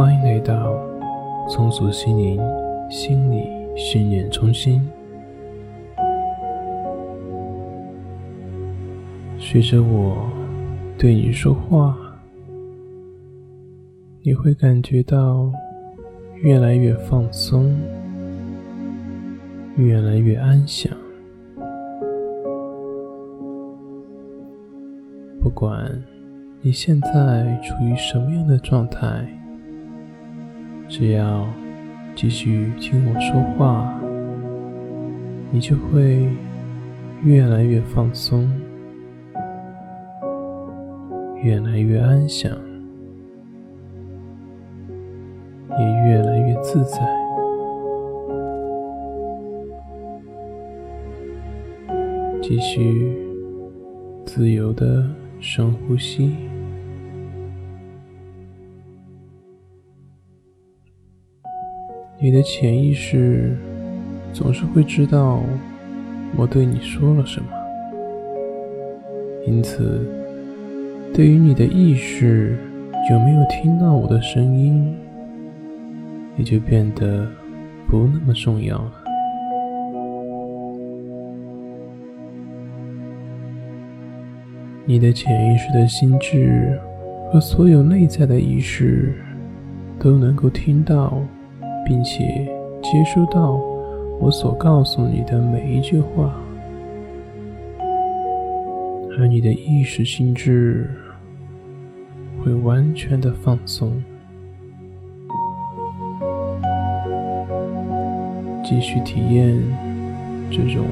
欢迎来到松鼠心灵心理训练中心。随着我对你说话，你会感觉到越来越放松，越来越安详。不管你现在处于什么样的状态，只要继续听我说话，你就会越来越放松，越来越安详，也越来越自在。继续自由的深呼吸。你的潜意识总是会知道我对你说了什么，因此，对于你的意识有没有听到我的声音，也就变得不那么重要了。你的潜意识的心智和所有内在的意识都能够听到。并且接收到我所告诉你的每一句话，而你的意识心智会完全的放松，继续体验这种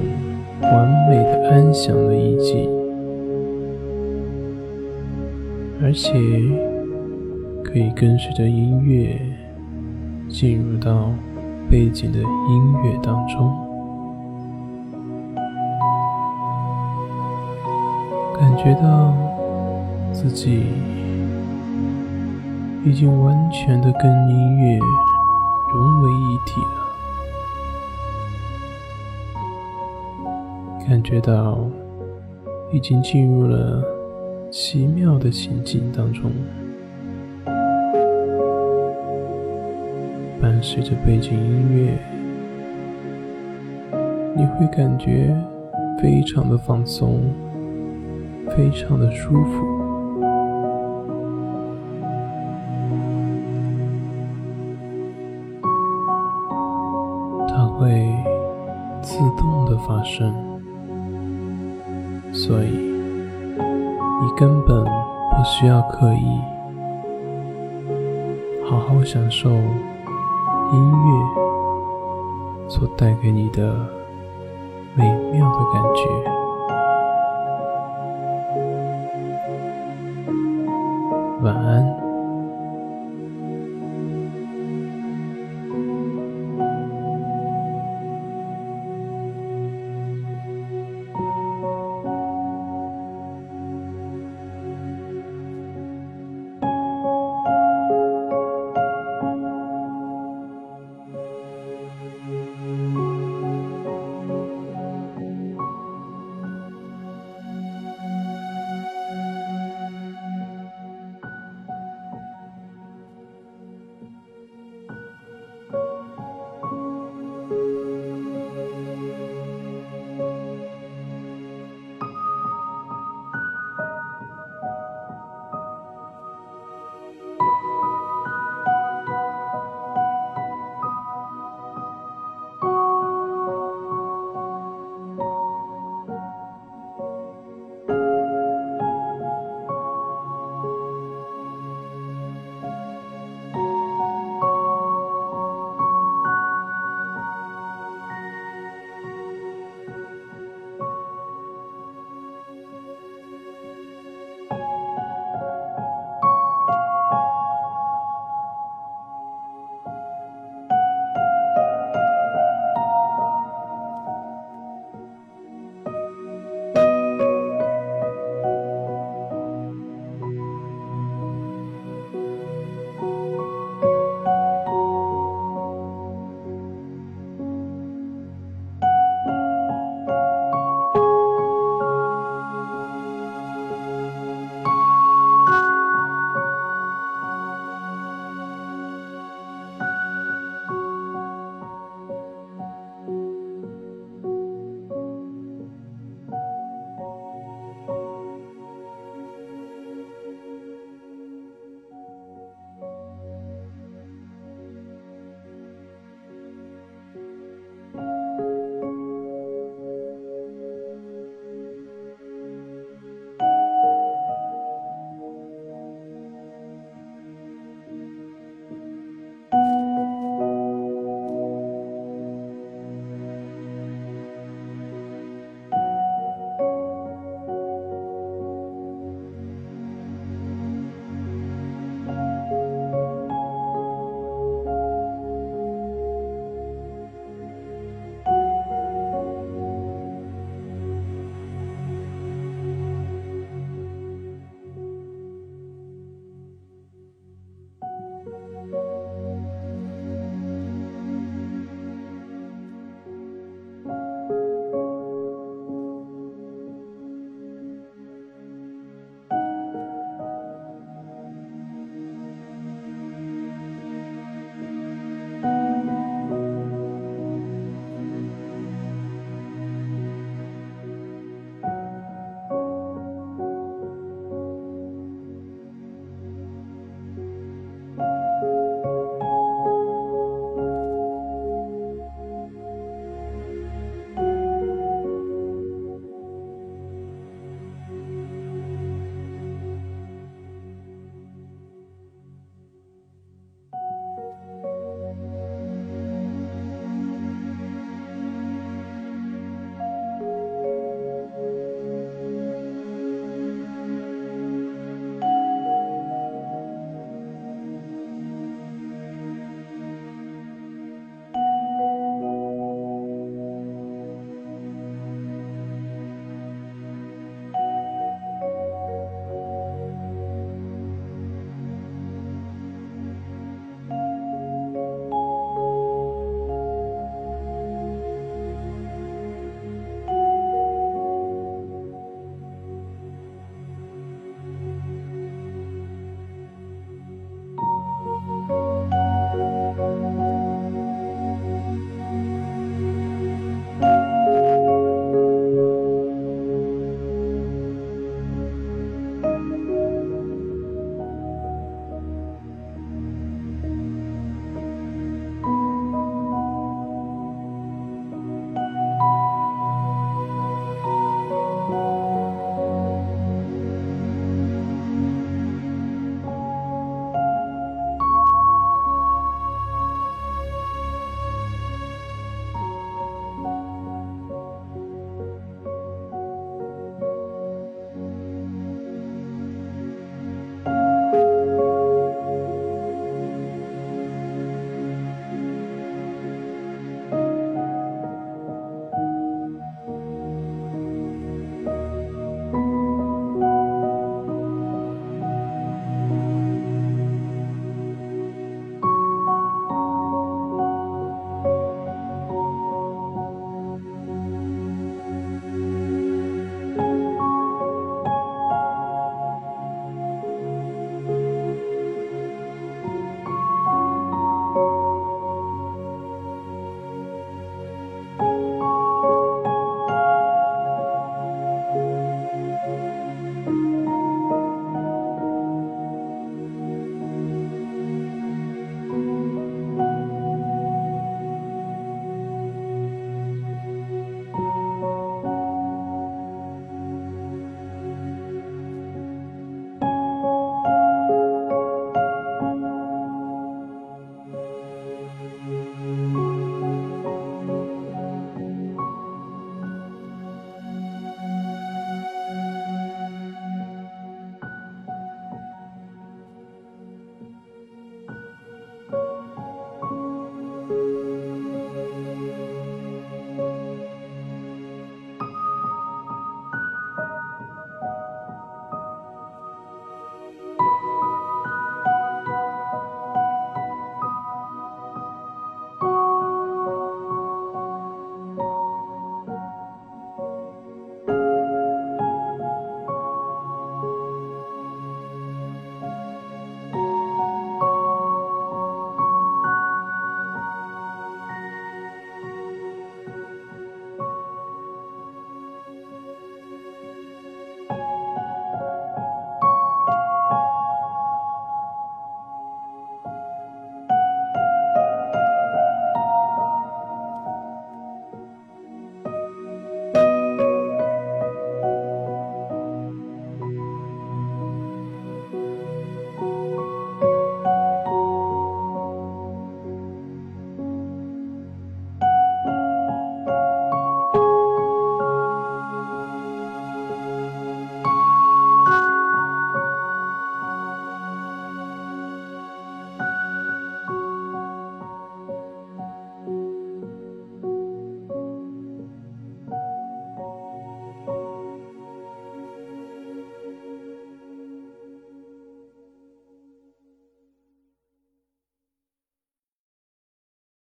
完美的安详的意境，而且可以跟随着音乐。进入到背景的音乐当中，感觉到自己已经完全的跟音乐融为一体了，感觉到已经进入了奇妙的情境当中。伴随着背景音乐，你会感觉非常的放松，非常的舒服。它会自动的发生，所以你根本不需要刻意，好好享受。音乐所带给你的美妙的感觉。晚安。